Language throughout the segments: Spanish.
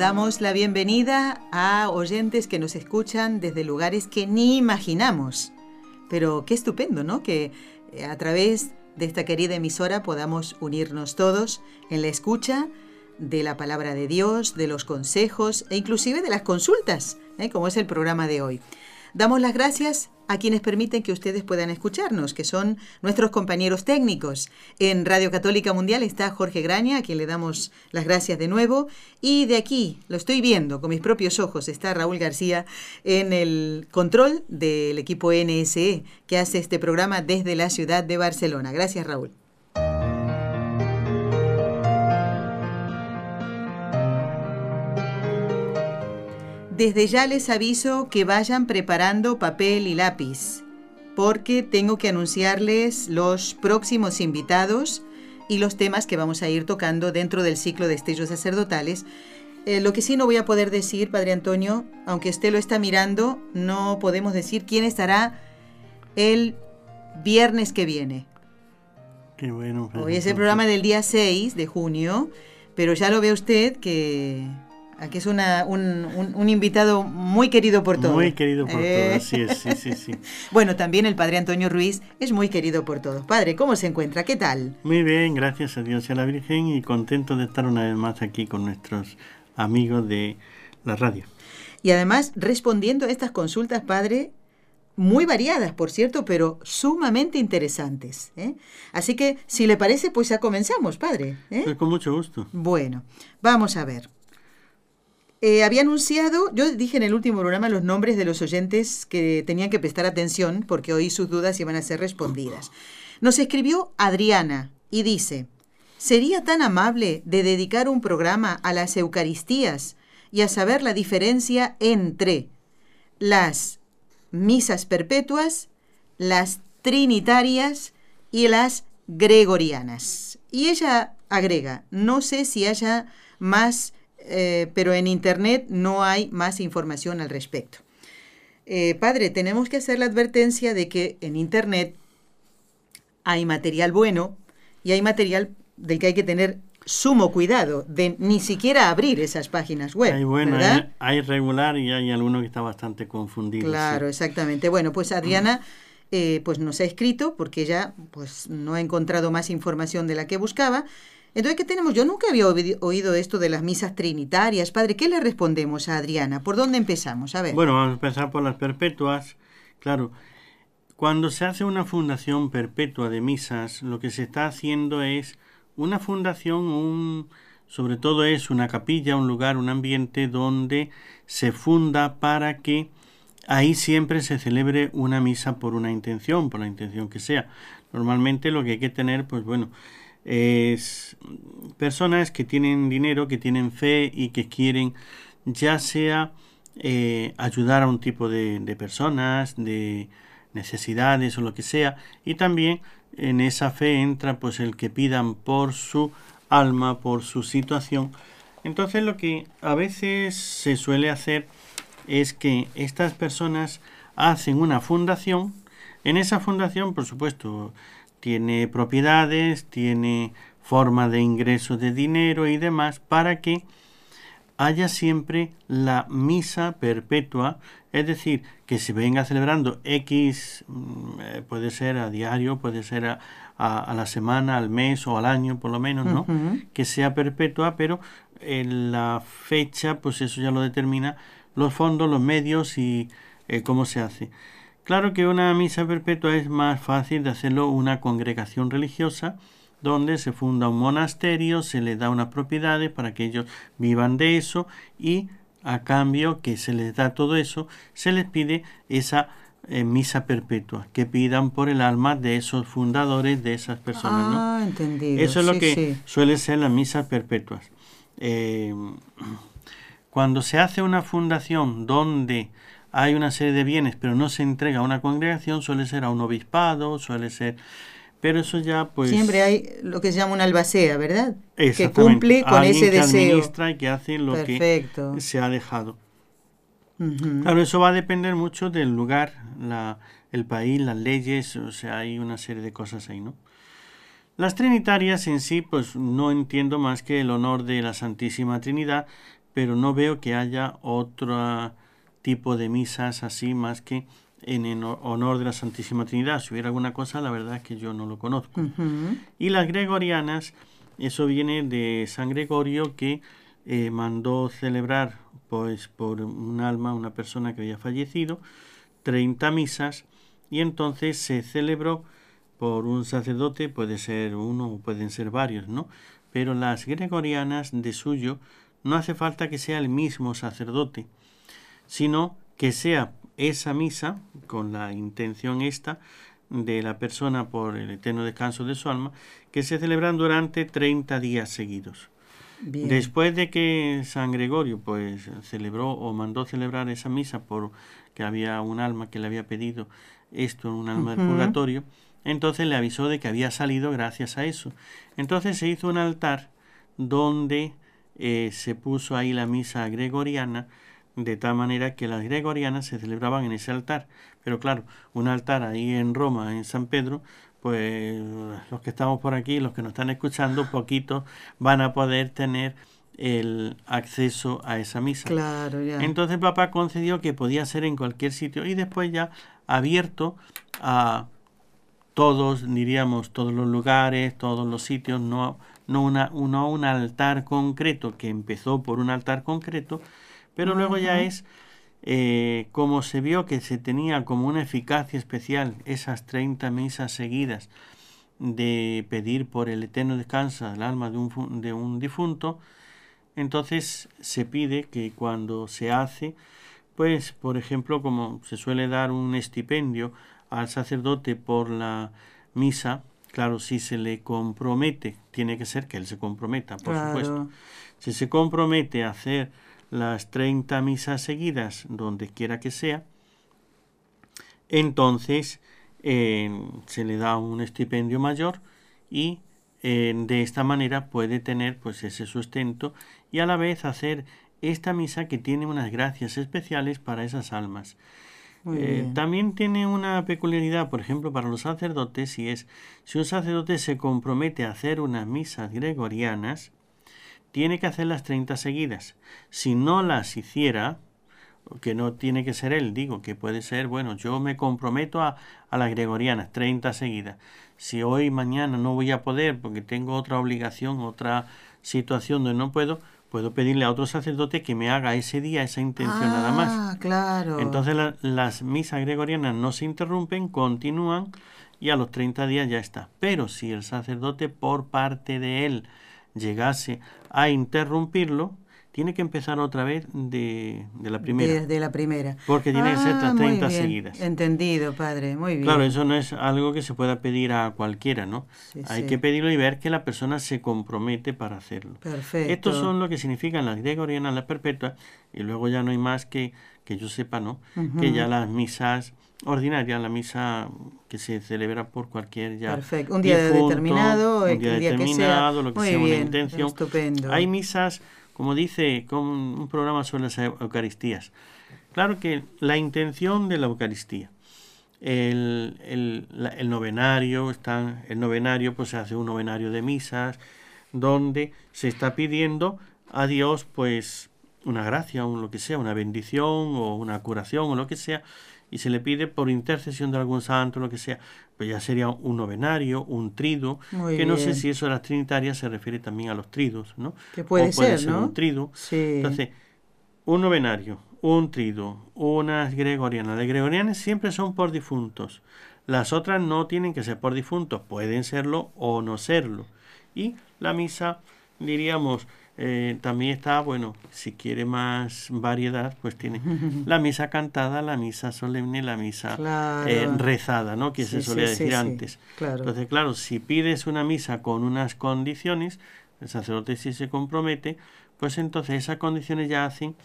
Damos la bienvenida a oyentes que nos escuchan desde lugares que ni imaginamos. Pero qué estupendo, ¿no? Que eh, a través de esta querida emisora podamos unirnos todos en la escucha de la palabra de Dios, de los consejos e inclusive de las consultas, ¿eh? como es el programa de hoy. Damos las gracias a quienes permiten que ustedes puedan escucharnos, que son nuestros compañeros técnicos. En Radio Católica Mundial está Jorge Graña, a quien le damos las gracias de nuevo. Y de aquí, lo estoy viendo con mis propios ojos, está Raúl García en el control del equipo NSE, que hace este programa desde la ciudad de Barcelona. Gracias, Raúl. Desde ya les aviso que vayan preparando papel y lápiz, porque tengo que anunciarles los próximos invitados y los temas que vamos a ir tocando dentro del ciclo de estellos sacerdotales. Eh, lo que sí no voy a poder decir, Padre Antonio, aunque usted lo está mirando, no podemos decir quién estará el viernes que viene. Qué bueno. Hoy es el programa del día 6 de junio, pero ya lo ve usted que Aquí es una, un, invitado muy querido por todos. Muy querido por eh. todos, sí, sí, sí, sí. bueno, también el padre Antonio Ruiz es muy querido por todos. Padre, ¿cómo se encuentra? ¿Qué tal? Muy bien, gracias a Dios y a la Virgen y contento de estar una vez más aquí con nuestros amigos de la radio. Y además respondiendo a estas consultas, padre, muy variadas, por cierto, pero sumamente interesantes. ¿eh? Así que, si le parece, pues ya comenzamos, padre. ¿eh? Pues con mucho gusto. Bueno, vamos a ver. Eh, había anunciado, yo dije en el último programa los nombres de los oyentes que tenían que prestar atención porque hoy sus dudas iban a ser respondidas. Nos escribió Adriana y dice, ¿sería tan amable de dedicar un programa a las Eucaristías y a saber la diferencia entre las misas perpetuas, las trinitarias y las gregorianas? Y ella agrega, no sé si haya más eh, pero en Internet no hay más información al respecto. Eh, padre, tenemos que hacer la advertencia de que en Internet hay material bueno y hay material del que hay que tener sumo cuidado de ni siquiera abrir esas páginas web. Hay bueno, hay, regular y hay alguno que está bastante confundido. Claro, exactamente. Bueno, pues Adriana eh, pues nos ha escrito porque ella pues no ha encontrado más información de la que buscaba entonces, ¿qué tenemos? Yo nunca había oído esto de las misas trinitarias. Padre, ¿qué le respondemos a Adriana? ¿Por dónde empezamos? A ver. Bueno, vamos a empezar por las perpetuas. Claro, cuando se hace una fundación perpetua de misas, lo que se está haciendo es una fundación, un, sobre todo es una capilla, un lugar, un ambiente donde se funda para que ahí siempre se celebre una misa por una intención, por la intención que sea. Normalmente lo que hay que tener, pues bueno, es personas que tienen dinero, que tienen fe y que quieren ya sea eh, ayudar a un tipo de, de, personas, de necesidades o lo que sea, y también en esa fe entra pues el que pidan por su alma, por su situación. Entonces lo que a veces se suele hacer es que estas personas hacen una fundación, en esa fundación por supuesto tiene propiedades, tiene forma de ingreso de dinero y demás para que haya siempre la misa perpetua, es decir, que se venga celebrando X, mm, eh, puede ser a diario, puede ser a, la semana, al mes o al año por lo menos, ¿no? Que sea perpetua, pero en la fecha, pues eso ya lo determina los fondos, los medios y eh, cómo se hace. Claro que una misa perpetua es más fácil de hacerlo una congregación religiosa donde se funda un monasterio, se les da unas propiedades para que ellos vivan de eso y a cambio que se les da todo eso, se les pide esa eh, misa perpetua, que pidan por el alma de esos fundadores, de esas personas. Ah, entendido. Eso es lo que suele ser las misas perpetuas. Eh, Cuando se hace una fundación donde hay una serie de bienes, pero no se entrega a una congregación, suele ser a un obispado, suele ser... Pero eso ya pues... Siempre hay lo que se llama una albacea, ¿verdad? Que cumple con ese que deseo. administra y que hace lo que se ha dejado. Claro, eso va a depender mucho del lugar, la, el país, las leyes, o sea, hay una serie de cosas ahí, ¿no? Las trinitarias en sí, pues no entiendo más que el honor de la Santísima Trinidad, pero no veo que haya otro tipo de misas así más que en honor de la Santísima Trinidad. Si hubiera alguna cosa, la verdad es que yo no lo conozco. Y las gregorianas, eso viene de San Gregorio que eh, mandó celebrar pues por un alma, una persona que había fallecido, 30 misas y entonces se celebró por un sacerdote, puede ser uno o pueden ser varios, ¿no? Pero las gregorianas de suyo no hace falta que sea el mismo sacerdote, sino que sea esa misa, con la intención esta de la persona por el eterno descanso de su alma, que se celebran durante 30 días seguidos. Después de que San Gregorio pues celebró o mandó celebrar esa misa por que había un alma que le había pedido esto, un alma del purgatorio, entonces le avisó de que había salido gracias a eso. Entonces se hizo un altar donde eh, se puso ahí la misa gregoriana, de tal manera que las gregorianas se celebraban en ese altar. Pero claro, un altar ahí en Roma, en San Pedro, pues los que estamos por aquí, los que nos están escuchando, poquitos van a poder tener el acceso a esa misa. Claro, ya. Entonces papá concedió que podía ser en cualquier sitio y después ya abierto a todos, diríamos, todos los lugares, todos los sitios, no, no, una, un altar concreto que empezó por un altar concreto, pero luego ya es eh, como se vio que se tenía como una eficacia especial esas 30 misas seguidas de pedir por el eterno descanso del alma de un, de un difunto, entonces se pide que cuando se hace, pues por ejemplo como se suele dar un estipendio al sacerdote por la misa, claro, si se le compromete, tiene que ser que él se comprometa, por supuesto. Si se compromete a hacer las 30 misas seguidas, donde quiera que sea, entonces eh, se le da un estipendio mayor y eh, de esta manera puede tener pues ese sustento y a la vez hacer esta misa que tiene unas gracias especiales para esas almas. Eh, también tiene una peculiaridad, por ejemplo, para los sacerdotes, y es si un sacerdote se compromete a hacer unas misas gregorianas, tiene que hacer las 30 seguidas. Si no las hiciera, que no tiene que ser él, digo, que puede ser, bueno, yo me comprometo a, a las gregorianas, 30 seguidas. Si hoy, mañana no voy a poder porque tengo otra obligación, otra situación donde no puedo, puedo pedirle a otro sacerdote que me haga ese día esa intención nada más. Ah, claro. Entonces las misas gregorianas no se interrumpen, continúan y a los 30 días ya está. Pero si el sacerdote por parte de él llegase a interrumpirlo, tiene que empezar otra vez de, la primera. De, la primera. Porque tiene que ser las 30 ah, seguidas. Entendido, padre, muy bien. Claro, eso no es algo que se pueda pedir a cualquiera, ¿no? Hay que pedirlo y ver que la persona se compromete para hacerlo. Perfecto. Estos son lo que significan las gregorianas, las perpetuas, y luego ya no hay más que, que yo sepa, ¿no? Que ya las misas ordinarias, la misa que se celebra por cualquier ya Perfecto. un día determinado, un día, determinado, lo que sea una intención. Estupendo. Hay misas como dice como un programa sobre las Eucaristías. Claro que la intención de la Eucaristía, el, el, novenario, está, el novenario pues se hace un novenario de misas, donde se está pidiendo a Dios pues una gracia o lo que sea, una bendición o una curación o lo que sea, y se le pide por intercesión de algún santo, lo que sea, pues ya sería un novenario, un trido, que no sé si eso de las trinitarias se refiere también a los tridos, ¿no? Que puede, ser, ¿no? un trido. Sí. Entonces, un novenario, un trido, unas gregorianas. Las gregorianas siempre son por difuntos. Las otras no tienen que ser por difuntos, pueden serlo o no serlo. Y la misa, diríamos, eh, también está, bueno, si quiere más variedad, pues tiene la misa cantada, la misa solemne, la misa eh, rezada, ¿no? Que se solía decir antes. Claro. Entonces, claro, si pides una misa con unas condiciones, el sacerdote si se compromete, pues entonces esas condiciones ya hacen,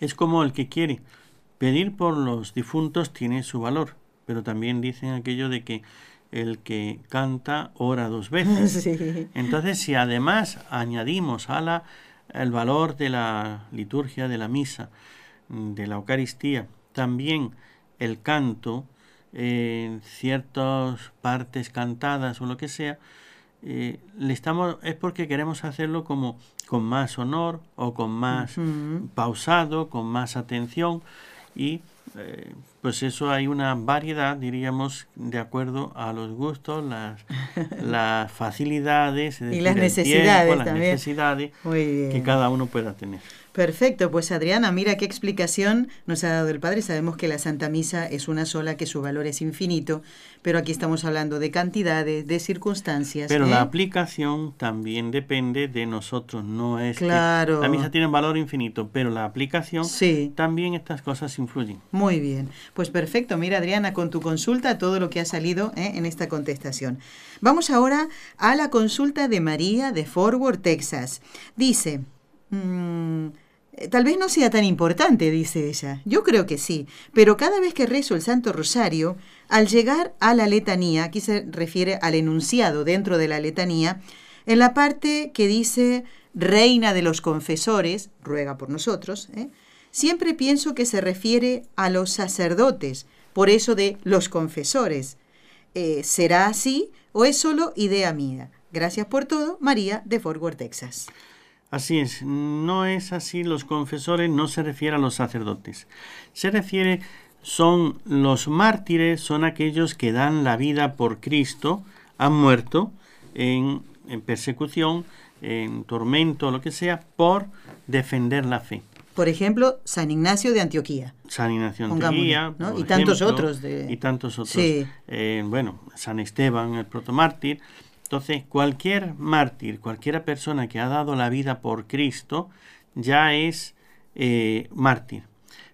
es como el que quiere. Pedir por los difuntos tiene su valor, pero también dicen aquello de que el que canta ora dos veces. Entonces, si además añadimos a la, el valor de la liturgia, de la misa, de la Eucaristía, también el canto, en ciertas partes cantadas o lo que sea, eh, le estamos, es porque queremos hacerlo como con más honor o con más pausado, con más atención y eh, pues eso hay una variedad, diríamos, de acuerdo a los gustos, las, las facilidades y las necesidades, las necesidades que cada uno pueda tener. Perfecto, pues Adriana, mira qué explicación nos ha dado el Padre. Sabemos que la Santa Misa es una sola, que su valor es infinito, pero aquí estamos hablando de cantidades, de circunstancias. Pero la ¿eh? aplicación también depende de nosotros, no es claro. la misa tiene un valor infinito, pero la aplicación sí. también estas cosas influyen. Muy bien, pues perfecto. Mira Adriana, con tu consulta todo lo que ha salido ¿eh? en esta contestación. Vamos ahora a la consulta de María de Forward, Texas. Dice... Mm, tal vez no sea tan importante, dice ella. Yo creo que sí, pero cada vez que rezo el Santo Rosario, al llegar a la letanía, aquí se refiere al enunciado dentro de la letanía, en la parte que dice Reina de los confesores, ruega por nosotros, ¿eh? siempre pienso que se refiere a los sacerdotes, por eso de los confesores. Eh, ¿Será así o es solo idea mía? Gracias por todo, María de Fort Worth, Texas. Así es, no es así, los confesores no se refiere a los sacerdotes. Se refiere, son los mártires, son aquellos que dan la vida por Cristo, han muerto en, persecución, en tormento, lo que sea, por defender la fe. Por ejemplo, San Ignacio de Antioquía. San Ignacio de Antioquía. Y tantos otros. De... Y tantos otros. Eh, bueno, San Esteban, el protomártir. Entonces, cualquier mártir, cualquier persona que ha dado la vida por Cristo, ya es eh, mártir.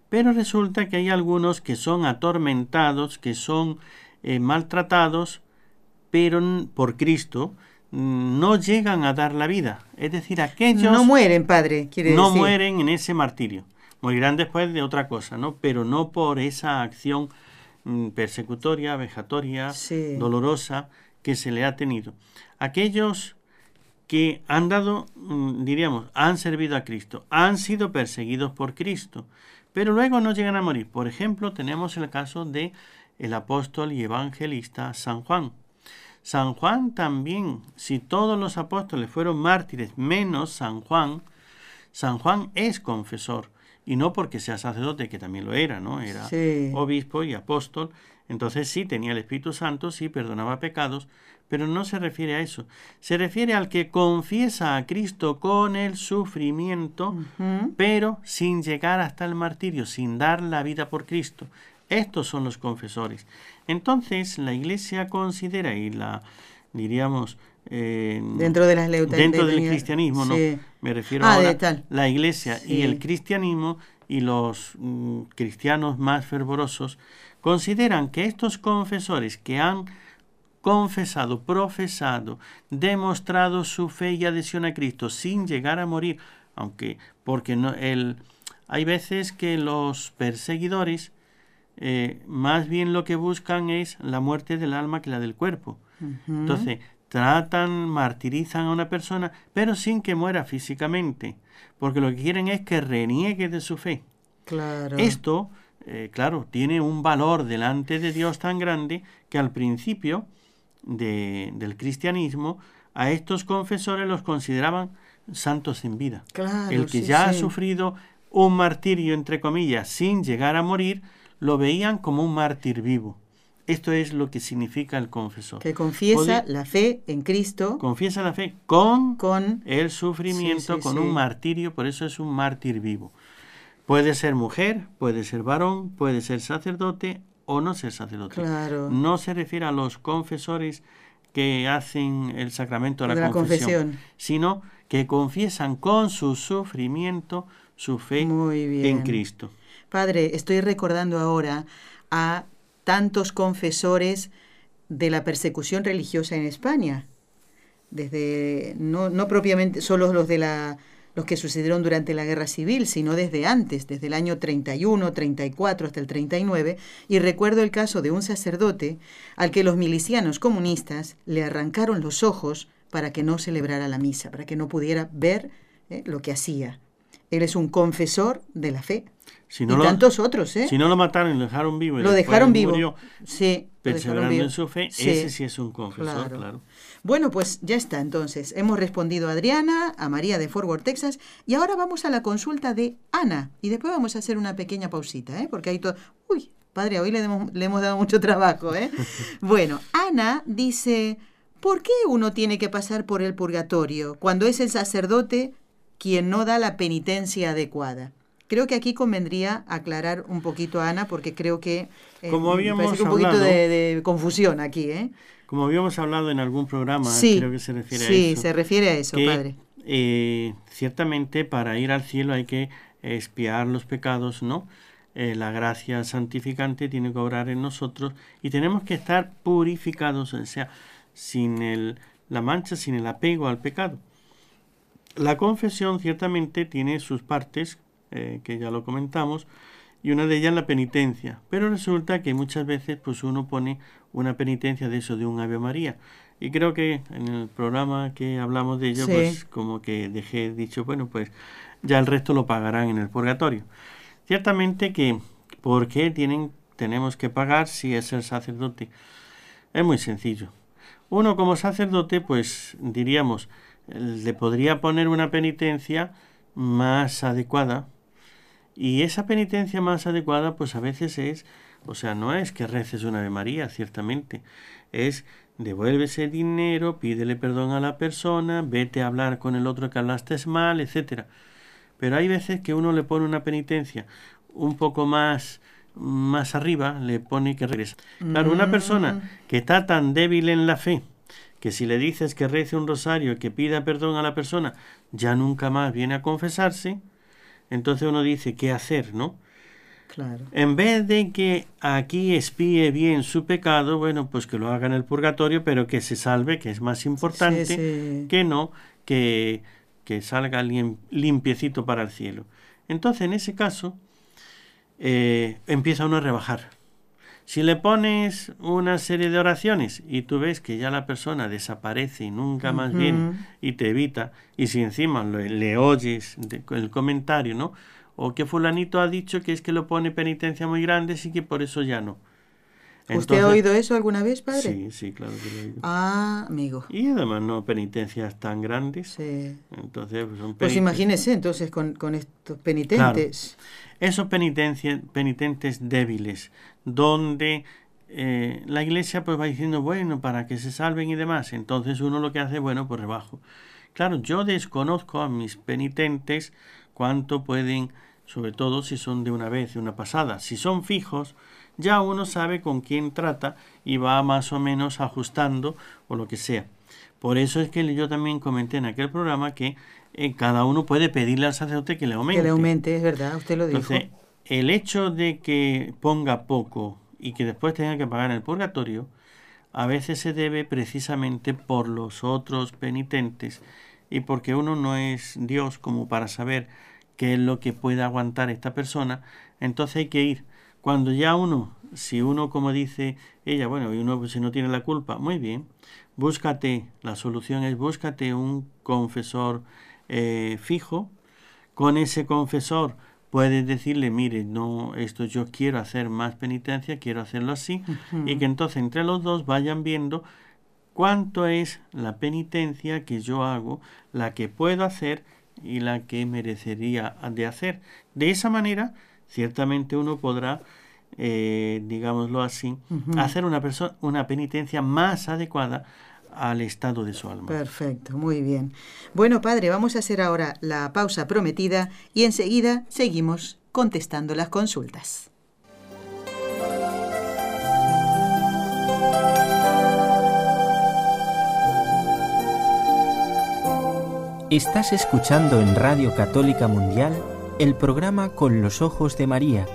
Pero resulta que hay algunos que son atormentados, que son eh, maltratados, pero por Cristo no llegan a dar la vida. Es decir, aquellos... No mueren, Padre, quiere no mueren en ese martirio. Morirán después de otra cosa, ¿no? Pero no por esa acción mm, persecutoria, vejatoria, dolorosa, que se le ha tenido. Aquellos que han dado, mm, diríamos, han servido a Cristo, han sido perseguidos por Cristo, pero luego no llegan a morir. Por ejemplo, tenemos el caso de el apóstol y evangelista San Juan. San Juan también, si todos los apóstoles fueron mártires menos San Juan, San Juan es confesor, y no porque sea sacerdote, que también lo era, ¿no? Era obispo y apóstol, entonces sí tenía el Espíritu Santo, sí perdonaba pecados, pero no se refiere a eso. Se refiere al que confiesa a Cristo con el sufrimiento, pero sin llegar hasta el martirio, sin dar la vida por Cristo. Estos son los confesores. Entonces la Iglesia considera, y la diríamos, eh, dentro de las dentro del cristianismo, no, me refiero a ah, la Iglesia y el cristianismo y los mm, cristianos más fervorosos consideran que estos confesores que han confesado, profesado, demostrado su fe y adhesión a Cristo sin llegar a morir, aunque porque no, el, hay veces que los perseguidores eh, más bien lo que buscan es la muerte del alma que la del cuerpo. Entonces, tratan, martirizan a una persona, pero sin que muera físicamente, porque lo que quieren es que reniegue de su fe. Claro. Esto eh, claro, tiene un valor delante de Dios tan grande que al principio del cristianismo a estos confesores los consideraban santos en vida. El que ya ha sufrido un martirio, entre comillas, sin llegar a morir, lo veían como un mártir vivo. Esto es lo que significa el confesor. Que confiesa la fe en Cristo. Confiesa la fe con, con el sufrimiento, con un martirio, por eso es un mártir vivo. Puede ser mujer, puede ser varón, puede ser sacerdote o no ser sacerdote. Claro. No se refiere a los confesores que hacen el sacramento de la, confesión, sino que confiesan con su sufrimiento su fe en Cristo. Padre, estoy recordando ahora a tantos confesores de la persecución religiosa en España. desde no, no propiamente solo los de la los que sucedieron durante la guerra civil, sino desde antes, desde el año 31, 34 hasta el 39, y recuerdo el caso de un sacerdote al que los milicianos comunistas le arrancaron los ojos para que no celebrara la misa, para que no pudiera ver eh, lo que hacía. Él es un confesor de la fe. Si y no, lo, tantos otros, ¿eh? si no lo mataron y lo dejaron vivo, y lo dejaron vivo. murió sí, perseverando en su fe, Sí. ese sí es un confesor, Claro. claro. Bueno, pues ya está entonces. Hemos respondido a Adriana, a María de Fort Worth, Texas, y ahora vamos a la consulta de Ana. Y después vamos a hacer una pequeña pausita, ¿eh? Porque hay todo... Uy, padre, hoy le, hemos- le hemos dado mucho trabajo, ¿eh? Bueno, Ana dice, ¿por qué uno tiene que pasar por el purgatorio cuando es el sacerdote quien no da la penitencia adecuada? Creo que aquí convendría aclarar un poquito a Ana porque creo que eh, Como habíamos un poquito de, de confusión aquí, ¿eh? Como habíamos hablado en algún programa, Sí, creo que se refiere sí, a eso. se refiere a eso, que, padre. eh, ciertamente para ir al cielo hay que expiar los pecados, ¿no? Eh, la gracia santificante tiene que obrar en nosotros y tenemos que estar purificados, o sea, sin el, la mancha, sin el apego al pecado. La confesión ciertamente tiene sus partes, eh, que ya lo comentamos, y una de ellas la penitencia. Pero resulta que muchas veces pues uno pone una penitencia de eso, de un Ave María. Y creo que en el programa que hablamos de ello, Sí. pues como que dejé dicho, bueno, pues ya el resto lo pagarán en el purgatorio. Ciertamente que, ¿por qué tienen, tenemos que pagar si es el sacerdote? Es muy sencillo. Uno como sacerdote, pues diríamos, le podría poner una penitencia más adecuada. Y esa penitencia más adecuada, pues a veces es, o sea, no es que reces una Ave María, ciertamente, es devuelve ese dinero, pídele perdón a la persona, vete a hablar con el otro que hablaste mal, etcétera. Pero hay veces que uno le pone una penitencia un poco más más arriba, le pone que regresa. Claro, una persona que está tan débil en la fe, que si le dices que rece un rosario y que pida perdón a la persona, ya nunca más viene a confesarse, entonces uno dice, ¿qué hacer, no? Claro. En vez de que aquí espíe bien su pecado, bueno, pues que lo haga en el purgatorio, pero que se salve, que es más importante Sí, sí. que no que, que salga lim- limpiecito para el cielo. Entonces, en ese caso, eh, empieza uno a rebajar. Si le pones una serie de oraciones y tú ves que ya la persona desaparece y nunca más viene y te evita, y si encima le, le oyes de- el comentario, ¿no? O que fulanito ha dicho que es que lo pone penitencia muy grande, y que por eso ya no. ¿Usted ha oído eso alguna vez, padre? Sí, sí, claro que lo he oído. Ah, amigo. Y además no penitencias tan grandes. Sí. Entonces, pues son Pues imagínese entonces con, con estos penitentes. Esos penitencia- penitentes débiles, donde eh, la iglesia pues va diciendo, bueno, para que se salven y demás. Entonces uno lo que hace, bueno, pues rebajo. Claro, yo desconozco a mis penitentes cuánto pueden, sobre todo si son de una vez, de una pasada. Si son fijos, ya uno sabe con quién trata y va más o menos ajustando o lo que sea. Por eso es que yo también comenté en aquel programa que eh, cada uno puede pedirle al sacerdote que le aumente. Que le aumente, es verdad, usted lo dijo. Entonces, el hecho de que ponga poco y que después tenga que pagar en el purgatorio, a veces se debe precisamente por los otros penitentes y porque uno no es Dios como para saber qué es lo que puede aguantar esta persona, entonces hay que ir. Cuando ya uno, si uno como dice ella, bueno, y uno pues, si no tiene la culpa, muy bien, búscate, la solución es búscate un confesor eh, fijo, con ese confesor puedes decirle, mire, no, esto yo quiero hacer más penitencia, quiero hacerlo así, y que entonces entre los dos vayan viendo cuánto es la penitencia que yo hago, la que puedo hacer y la que merecería de hacer. De esa manera, ciertamente uno podrá, eh, digámoslo así, hacer una, perso- una penitencia más adecuada al estado de su alma. Perfecto, muy bien. Bueno, padre, vamos a hacer ahora la pausa prometida y enseguida seguimos contestando las consultas. Estás escuchando en Radio Católica Mundial el programa Con los Ojos de María,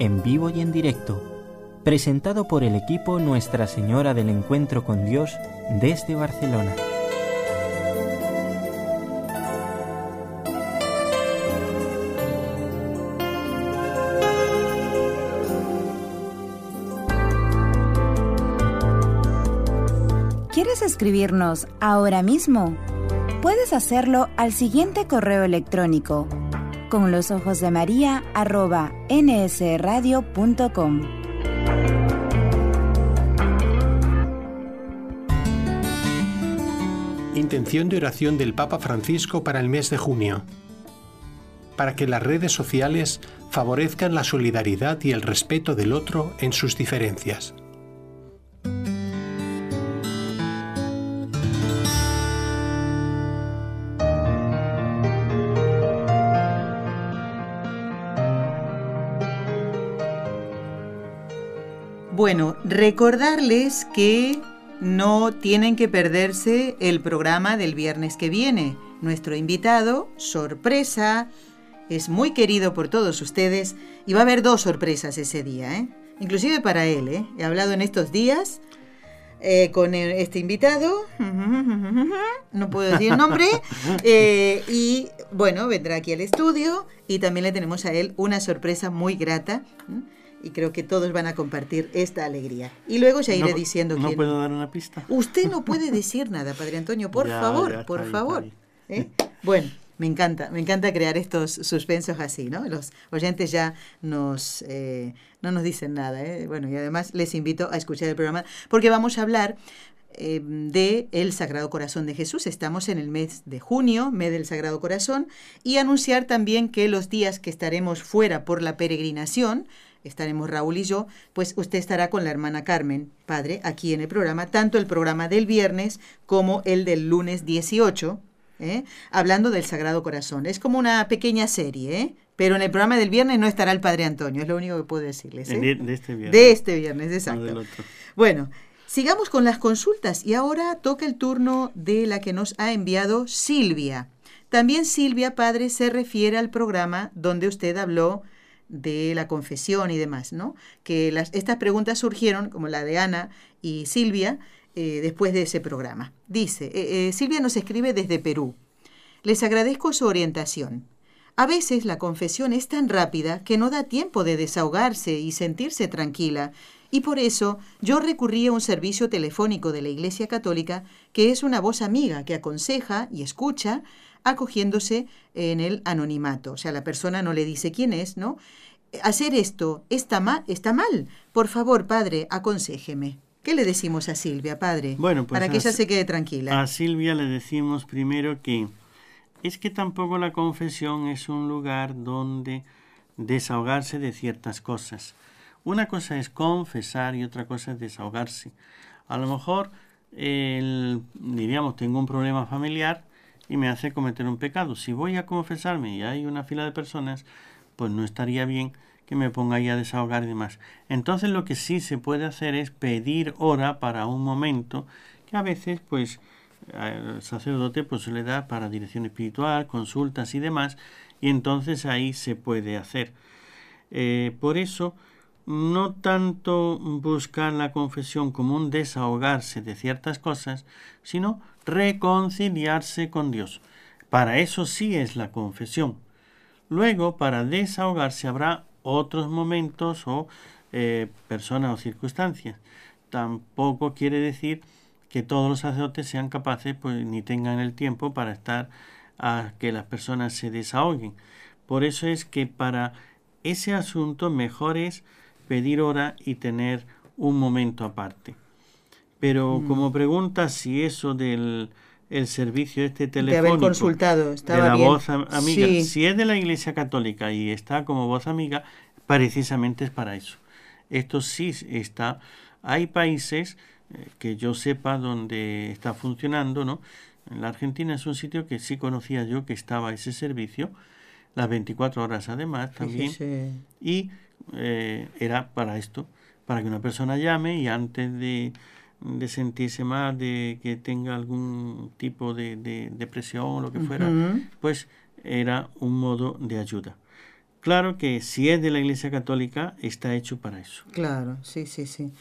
en vivo y en directo, presentado por el equipo Nuestra Señora del Encuentro con Dios desde Barcelona. ¿Quieres escribirnos ahora mismo? Puedes hacerlo al siguiente correo electrónico con los ojos de María nsradio.com. Intención de oración del Papa Francisco para el mes de junio. Para que las redes sociales favorezcan la solidaridad y el respeto del otro en sus diferencias. Bueno, recordarles que no tienen que perderse el programa del viernes que viene. Nuestro invitado, sorpresa, es muy querido por todos ustedes y va a haber dos sorpresas ese día, ¿eh? inclusive para él. ¿eh? He hablado en estos días eh, con este invitado, no puedo decir el nombre, eh, y bueno, vendrá aquí al estudio y también le tenemos a él una sorpresa muy grata y creo que todos van a compartir esta alegría. Y luego ya iré diciendo no puedo dar una pista. Usted no puede decir nada, Padre Antonio, por favor, por favor. ¿eh? Bueno, me encanta, me encanta crear estos suspensos así, ¿no? Los oyentes ya nos eh, no nos dicen nada, ¿eh? Bueno, y además les invito a escuchar el programa porque vamos a hablar eh, de el Sagrado Corazón de Jesús. Estamos en el mes de junio, mes del Sagrado Corazón, y anunciar también que los días que estaremos fuera por la peregrinación, estaremos Raúl y yo, pues usted estará con la hermana Carmen, padre, aquí en el programa, tanto el programa del viernes como el del lunes 18, ¿eh? hablando del Sagrado Corazón. Es como una pequeña serie, ¿eh? pero en el programa del viernes no estará el Padre Antonio, es lo único que puedo decirles. ¿eh? De, este viernes. De este viernes, exacto. bueno, sigamos con las consultas y ahora toca el turno de la que nos ha enviado Silvia. También Silvia, padre, se refiere al programa donde usted habló de la confesión y demás, ¿no? Que las, estas preguntas surgieron, como la de Ana y Silvia, eh, después de ese programa. Dice, eh, eh, Silvia nos escribe desde Perú. Les agradezco su orientación. A veces la confesión es tan rápida que no da tiempo de desahogarse y sentirse tranquila, y por eso yo recurrí a un servicio telefónico de la Iglesia Católica que es una voz amiga que aconseja y escucha acogiéndose en el anonimato. O sea, la persona no le dice quién es, ¿no? Hacer esto está mal, está mal. Por favor, padre, aconséjeme. ¿Qué le decimos a Silvia, padre? Bueno, pues para que ella se quede tranquila. A Silvia le decimos primero que es que tampoco la confesión es un lugar donde desahogarse de ciertas cosas. Una cosa es confesar y otra cosa es desahogarse. A lo mejor, el, diríamos, tengo un problema familiar y me hace cometer un pecado. Si voy a confesarme y hay una fila de personas, pues no estaría bien que me ponga ahí a desahogar y demás. Entonces lo que sí se puede hacer es pedir hora para un momento que a veces pues el sacerdote pues le da para dirección espiritual, consultas y demás y entonces ahí se puede hacer. Eh, por eso no tanto buscar la confesión como un desahogarse de ciertas cosas, sino reconciliarse con Dios. Para eso sí es la confesión. Luego, para desahogarse habrá otros momentos o eh, personas o circunstancias. Tampoco quiere decir que todos los sacerdotes sean capaces, pues ni tengan el tiempo para estar a que las personas se desahoguen. Por eso es que para ese asunto mejor es pedir hora y tener un momento aparte. Pero mm. como pregunta si eso del el servicio este teléfono de haber consultado estaba de la voz amiga si es de la Iglesia Católica y está como voz amiga precisamente es para eso. Esto sí está hay países eh, que yo sepa donde está funcionando no en la Argentina es un sitio que sí conocía yo que estaba ese servicio las 24 horas además también y eh, era para esto para que una persona llame y antes de de sentirse mal, de que tenga algún tipo de, depresión o lo que fuera, pues era un modo de ayuda. Claro que si es de la Iglesia Católica, está hecho para eso. Claro, sí, sí, sí.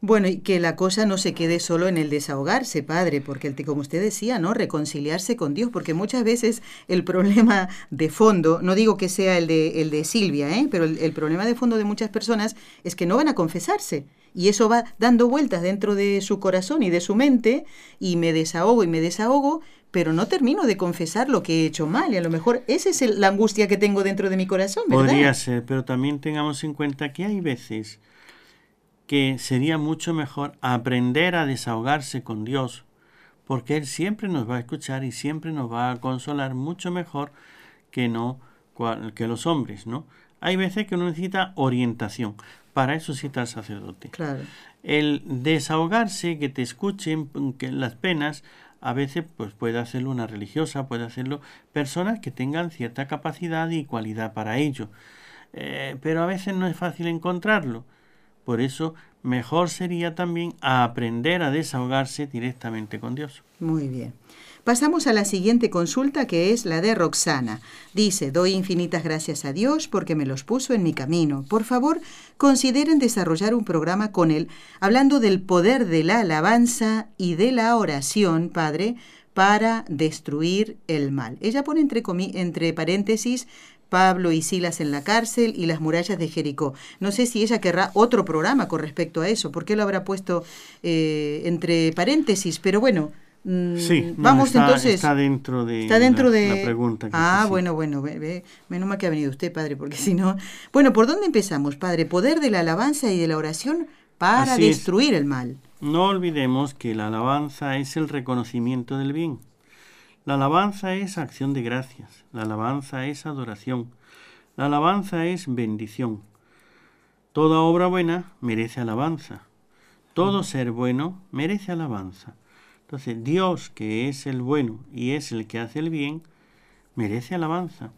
Bueno, y que la cosa no se quede solo en el desahogarse, padre, porque como usted decía, ¿no? Reconciliarse con Dios, porque muchas veces el problema de fondo, no digo que sea el de, el de Silvia, ¿eh? pero el, problema de fondo de muchas personas es que no van a confesarse. Y eso va dando vueltas dentro de su corazón y de su mente, y me desahogo y me desahogo, pero no termino de confesar lo que he hecho mal. Y a lo mejor esa es el- la angustia que tengo dentro de mi corazón. Podría ser, pero también tengamos en cuenta que hay veces que sería mucho mejor aprender a desahogarse con Dios, porque Él siempre nos va a escuchar y siempre nos va a consolar mucho mejor que no cual- que los hombres, ¿no? Hay veces que uno necesita orientación. Para eso cita al sacerdote. Claro. El desahogarse, que te escuchen que las penas, a veces pues puede hacerlo una religiosa, puede hacerlo personas que tengan cierta capacidad y cualidad para ello. Eh, pero a veces no es fácil encontrarlo. Por eso mejor sería también aprender a desahogarse directamente con Dios. Muy bien. Pasamos a la siguiente consulta que es la de Roxana. Dice, doy infinitas gracias a Dios porque me los puso en mi camino. Por favor, consideren desarrollar un programa con él hablando del poder de la alabanza y de la oración, Padre, para destruir el mal. Ella pone entre, entre paréntesis Pablo y Silas en la cárcel y las murallas de Jericó. No sé si ella querrá otro programa con respecto a eso, porque lo habrá puesto eh, entre paréntesis, pero bueno. mm, Sí, no, vamos está, entonces. está dentro de, Está dentro la, de... la pregunta. que ah, bueno, bueno, ve, ve. menos mal que ha venido usted, padre, porque si no... Bueno, ¿por dónde empezamos, padre? Poder de la alabanza y de la oración para Así es. destruir el mal. No olvidemos que la alabanza es el reconocimiento del bien. La alabanza es acción de gracias. La alabanza es adoración. La alabanza es bendición. Toda obra buena merece alabanza. Todo ser bueno merece alabanza. Entonces, Dios, que es el bueno y es el que hace el bien, merece alabanza.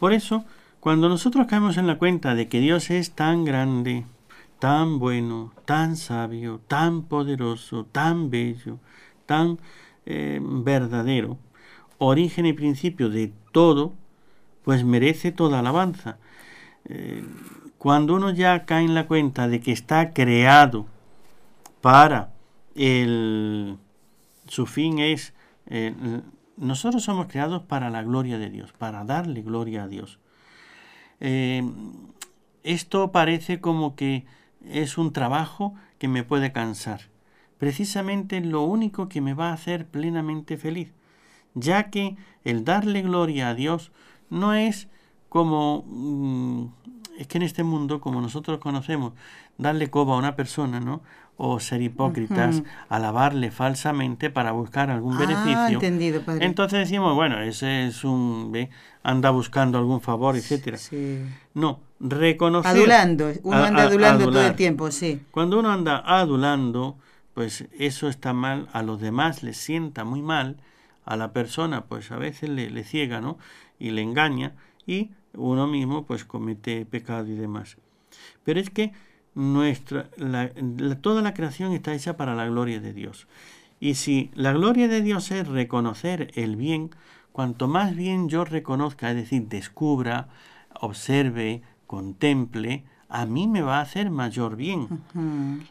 Por eso, cuando nosotros caemos en la cuenta de que Dios es tan grande, tan bueno, tan sabio, tan poderoso, tan bello, tan eh, verdadero, origen y principio de todo, pues merece toda alabanza. Eh, cuando uno ya cae en la cuenta de que está creado para el su fin es eh, nosotros somos creados para la gloria de Dios, para darle gloria a Dios. Eh, esto parece como que es un trabajo que me puede cansar. Precisamente lo único que me va a hacer plenamente feliz, ya que el darle gloria a Dios no es como mm, es que en este mundo, como nosotros conocemos, darle coba a una persona, ¿no? O ser hipócritas, alabarle falsamente para buscar algún Ah, beneficio. entendido, padre. Entonces decimos, bueno, ese es un, ¿ve? anda buscando algún favor, etcétera. Sí. No, reconocer. Adulando, uno anda a- adulando todo el tiempo, sí. Cuando uno anda adulando, pues eso está mal, a los demás les sienta muy mal, a la persona pues a veces le, le ciega, ¿no? Y le engaña y uno mismo pues comete pecado y demás. Pero es que nuestra, la- la- toda la creación está hecha para la gloria de Dios. Y si la gloria de Dios es reconocer el bien, cuanto más bien yo reconozca, es decir, descubra, observe, contemple, a mí me va a hacer mayor bien.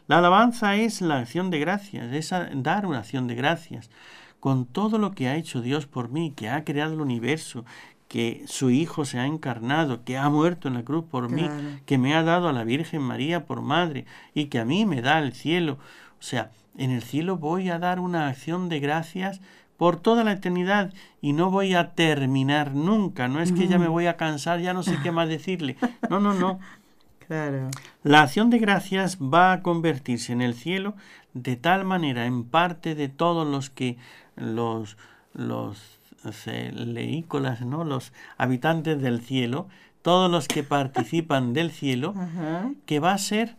La alabanza es la acción de gracias, es dar una acción de gracias con todo lo que ha hecho Dios por mí, que ha creado el universo, que su Hijo se ha encarnado, que ha muerto en la cruz por mí, que me ha dado a la Virgen María por madre y que a mí me da el cielo. O sea, en el cielo voy a dar una acción de gracias por toda la eternidad y no voy a terminar nunca. No es que ya me voy a cansar, ya no sé qué más decirle. No, no, no. Claro. La acción de gracias va a convertirse en el cielo de tal manera en parte de todos los que los los leícolas, ¿no? los habitantes del cielo, todos los que participan del cielo, que va a ser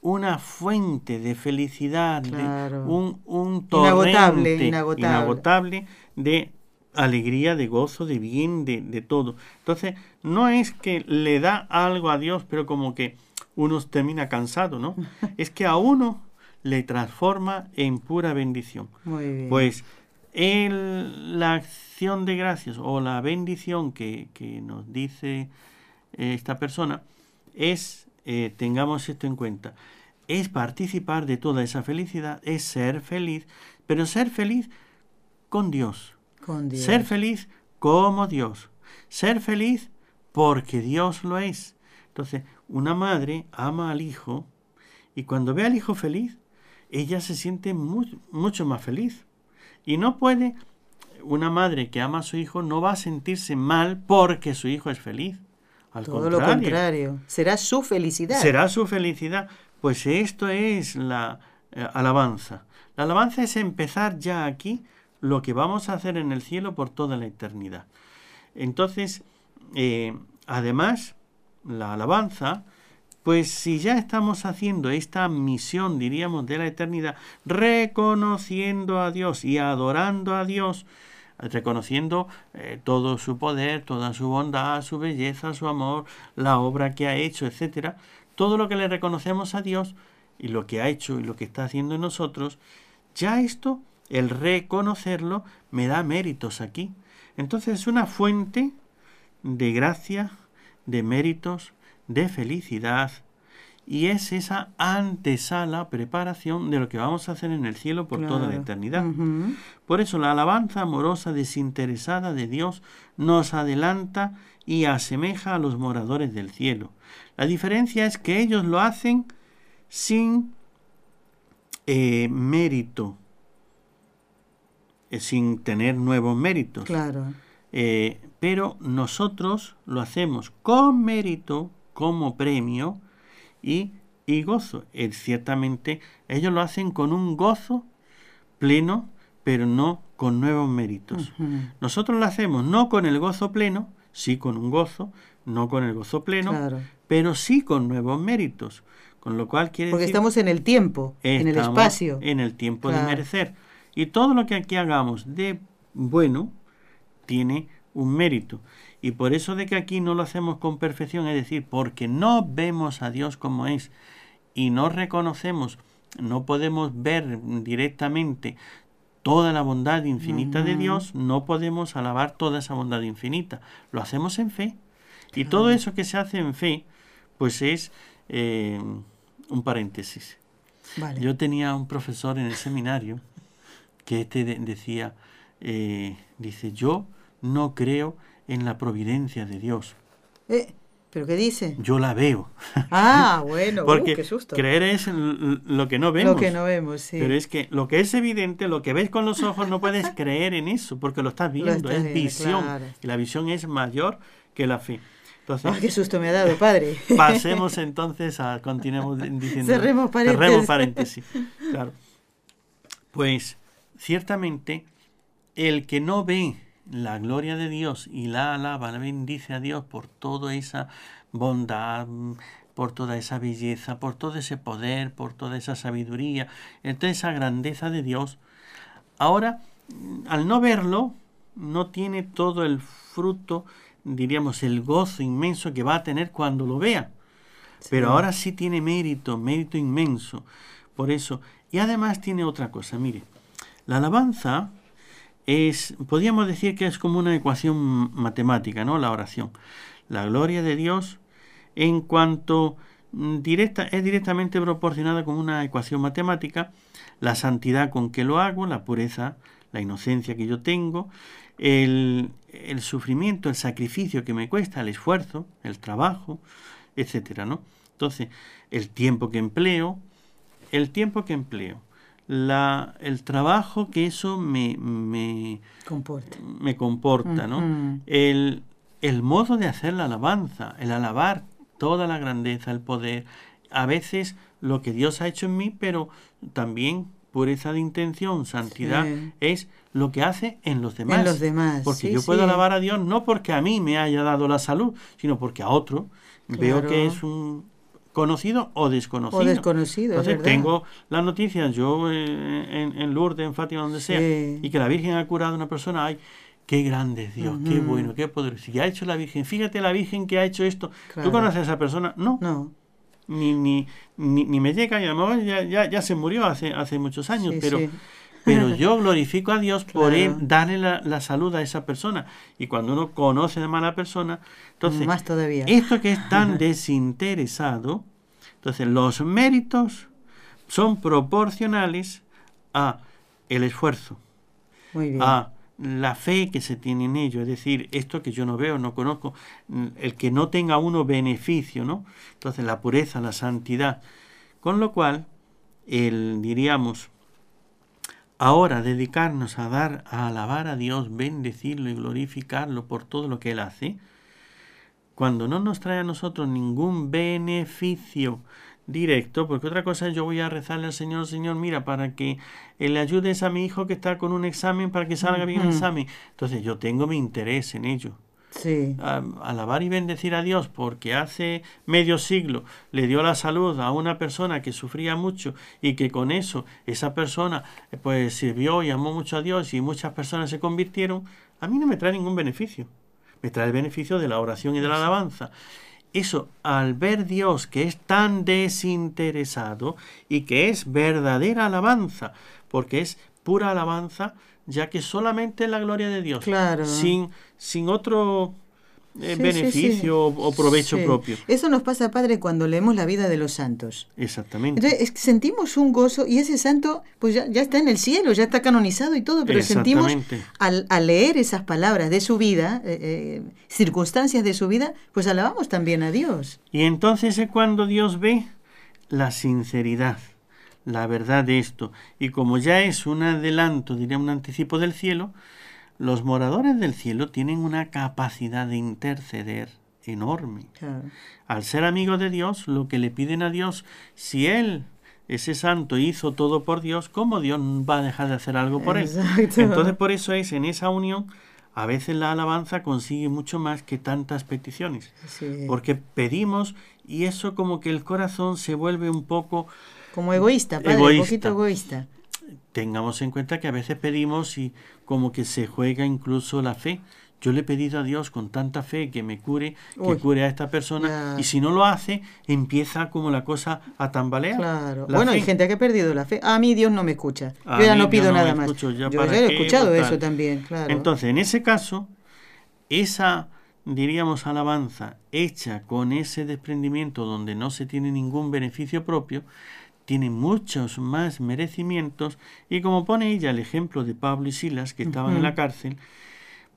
una fuente de felicidad, de un, un Inagotable, inagotable. inagotable de alegría, de gozo, de bien, de, de todo. Entonces, no es que le da algo a Dios, pero como que uno termina cansado, ¿no? es que a uno le transforma en pura bendición. Muy bien. Pues el- la acción de gracias o la bendición que, que nos dice eh, esta persona es, eh, tengamos esto en cuenta, es participar de toda esa felicidad, es ser feliz, pero ser feliz con Dios. Con Dios. Ser feliz como Dios. Ser feliz porque Dios lo es. Entonces, una madre ama al hijo y cuando ve al hijo feliz, ella se siente mucho más feliz. Y no puede, una madre que ama a su hijo no va a sentirse mal porque su hijo es feliz. Al Todo lo contrario, será su felicidad. Será su felicidad. Pues esto es la eh, alabanza. La alabanza es empezar ya aquí lo que vamos a hacer en el cielo por toda la eternidad. Entonces, eh, además, la alabanza, pues si ya estamos haciendo esta misión, diríamos, de la eternidad, reconociendo a Dios y adorando a Dios, reconociendo eh, todo su poder, toda su bondad, su belleza, su amor, la obra que ha hecho, etcétera, todo lo que le reconocemos a Dios y lo que ha hecho y lo que está haciendo en nosotros, ya esto, el reconocerlo, me da méritos aquí. Entonces es una fuente de gracia, de méritos, de felicidad, y es esa antesala, preparación de lo que vamos a hacer en el cielo por toda la eternidad. Por eso la alabanza amorosa desinteresada de Dios nos adelanta y asemeja a los moradores del cielo. La diferencia es que ellos lo hacen sin eh, mérito, eh, sin tener nuevos méritos. Claro. Eh, pero nosotros lo hacemos con mérito, como premio y, y gozo. ciertamente ellos lo hacen con un gozo pleno, pero no con nuevos méritos. Nosotros lo hacemos no con el gozo pleno, sí con un gozo, no con el gozo pleno, pero sí con nuevos méritos. Con lo cual quiere Porque estamos en el tiempo, en el espacio. En el tiempo de merecer. Y todo lo que aquí hagamos de bueno tiene un mérito. Y por eso de que aquí no lo hacemos con perfección, es decir, porque no vemos a Dios como es y no reconocemos, no podemos ver directamente toda la bondad infinita de Dios, no podemos alabar toda esa bondad infinita. Lo hacemos en fe. Y todo eso que se hace en fe, pues es eh, un paréntesis. Yo tenía un profesor en el seminario que este decía, eh, dice, yo no creo en la providencia de Dios. Eh, ¿Pero qué dice? Yo la veo. Ah, bueno, uh, porque qué susto. creer es lo que no vemos. Lo que no vemos, sí. Pero es que lo que es evidente, lo que ves con los ojos, no puedes creer en eso, porque lo estás viendo, es visión. Y la visión es mayor que la fe. Entonces, qué susto me ha dado, padre! Pasemos entonces a, continuemos diciendo. Cerremos paréntesis. Cerremos paréntesis. Claro. Pues, ciertamente, el que no ve la gloria de Dios y la alaba, la bendice a Dios por toda esa bondad, por toda esa belleza, por todo ese poder, por toda esa sabiduría, toda esa grandeza de Dios. Ahora, al no verlo, no tiene todo el fruto, diríamos, el gozo inmenso que va a tener cuando lo vea. Pero ahora sí tiene mérito, mérito inmenso. Por eso, y además tiene otra cosa, mire, la alabanza es, podríamos decir que es como una ecuación matemática, ¿no? La oración. La gloria de Dios en cuanto mm, directa, es directamente proporcionada con una ecuación matemática, la santidad con que lo hago, la pureza, la inocencia que yo tengo, el, el sufrimiento, el sacrificio que me cuesta, el esfuerzo, el trabajo, etcétera, ¿no? Entonces, el tiempo que empleo, el tiempo que empleo, la, el trabajo que eso me, me comporta, me comporta ¿no? el, el modo de hacer la alabanza, el alabar toda la grandeza, el poder, a veces lo que Dios ha hecho en mí, pero también pureza de intención, santidad, es lo que hace en los demás. En los demás. Porque yo puedo alabar a Dios no porque a mí me haya dado la salud, sino porque a otro veo que es un, conocido o desconocido. O desconocido. Entonces tengo las noticias, yo eh, en, en, Lourdes, en Fátima, donde sea, y que la Virgen ha curado a una persona, ay, qué grande es Dios, qué bueno, qué poderoso. Si ha hecho la Virgen, fíjate la Virgen que ha hecho esto. ¿Tú conoces a esa persona? No. No. Ni, ni, ni, me llega, y a lo mejor ya, ya, ya, se murió hace, hace muchos años, pero... Pero yo glorifico a Dios por darle la, la, salud a esa persona. Y cuando uno conoce a mala persona, entonces, Más todavía. esto que es tan desinteresado, entonces los méritos son proporcionales a el esfuerzo, Muy bien. a la fe que se tiene en ello, es decir, esto que yo no veo, no conozco, el que no tenga uno beneficio, ¿no? Entonces la pureza, la santidad, con lo cual, el, diríamos, ahora dedicarnos a dar, a alabar a Dios, bendecirlo y glorificarlo por todo lo que Él hace, cuando no nos trae a nosotros ningún beneficio directo, porque otra cosa es yo voy a rezarle al Señor, Señor, mira, para que le ayudes a mi hijo que está con un examen, para que salga bien el examen. Entonces yo tengo mi interés en ello. Sí. A- alabar y bendecir a Dios porque hace medio siglo le dio la salud a una persona que sufría mucho y que con eso esa persona eh, pues sirvió y amó mucho a Dios y muchas personas se convirtieron, a mí no me trae ningún beneficio. Me trae el beneficio de la oración y de la alabanza. Eso, al ver Dios que es tan desinteresado y que es verdadera alabanza, porque es pura alabanza, ya que solamente es la gloria de Dios, Claro. sin, sin otro eh, sí, beneficio sí. o provecho Sí. propio. Eso nos pasa, Padre, cuando leemos la vida de los santos. Exactamente. Entonces es que sentimos un gozo y ese santo pues ya, ya está en el cielo, ya está canonizado y todo, pero sentimos al, al leer esas palabras de su vida, eh, eh, circunstancias de su vida, pues alabamos también a Dios. Y entonces es cuando Dios ve la sinceridad, la verdad de esto. Y como ya es un adelanto, diría un anticipo del cielo, los moradores del cielo tienen una capacidad de interceder enorme. Claro. Al ser amigos de Dios, lo que le piden a Dios, si Él, ese santo, hizo todo por Dios, ¿cómo Dios va a dejar de hacer algo por Él? Exacto. Entonces por eso es en esa unión, a veces la alabanza consigue mucho más que tantas peticiones. Sí. Porque pedimos y eso como que el corazón se vuelve un poco... Como egoísta, Padre, un poquito egoísta. Tengamos en cuenta que a veces pedimos y como que se juega incluso la fe. Yo le he pedido a Dios con tanta fe que me cure, que Uy. cure a esta persona, Ya. y si no lo hace, empieza como la cosa a tambalear. Claro. La bueno, hay gente que ha perdido la fe. A mí Dios no me escucha. A Yo ya no pido no nada más. escucho, ya yo ya he escuchado eso también, claro. Entonces, en ese caso, esa, diríamos, alabanza hecha con ese desprendimiento donde no se tiene ningún beneficio propio, tiene muchos más merecimientos y como pone ella el ejemplo de Pablo y Silas que estaban en la cárcel,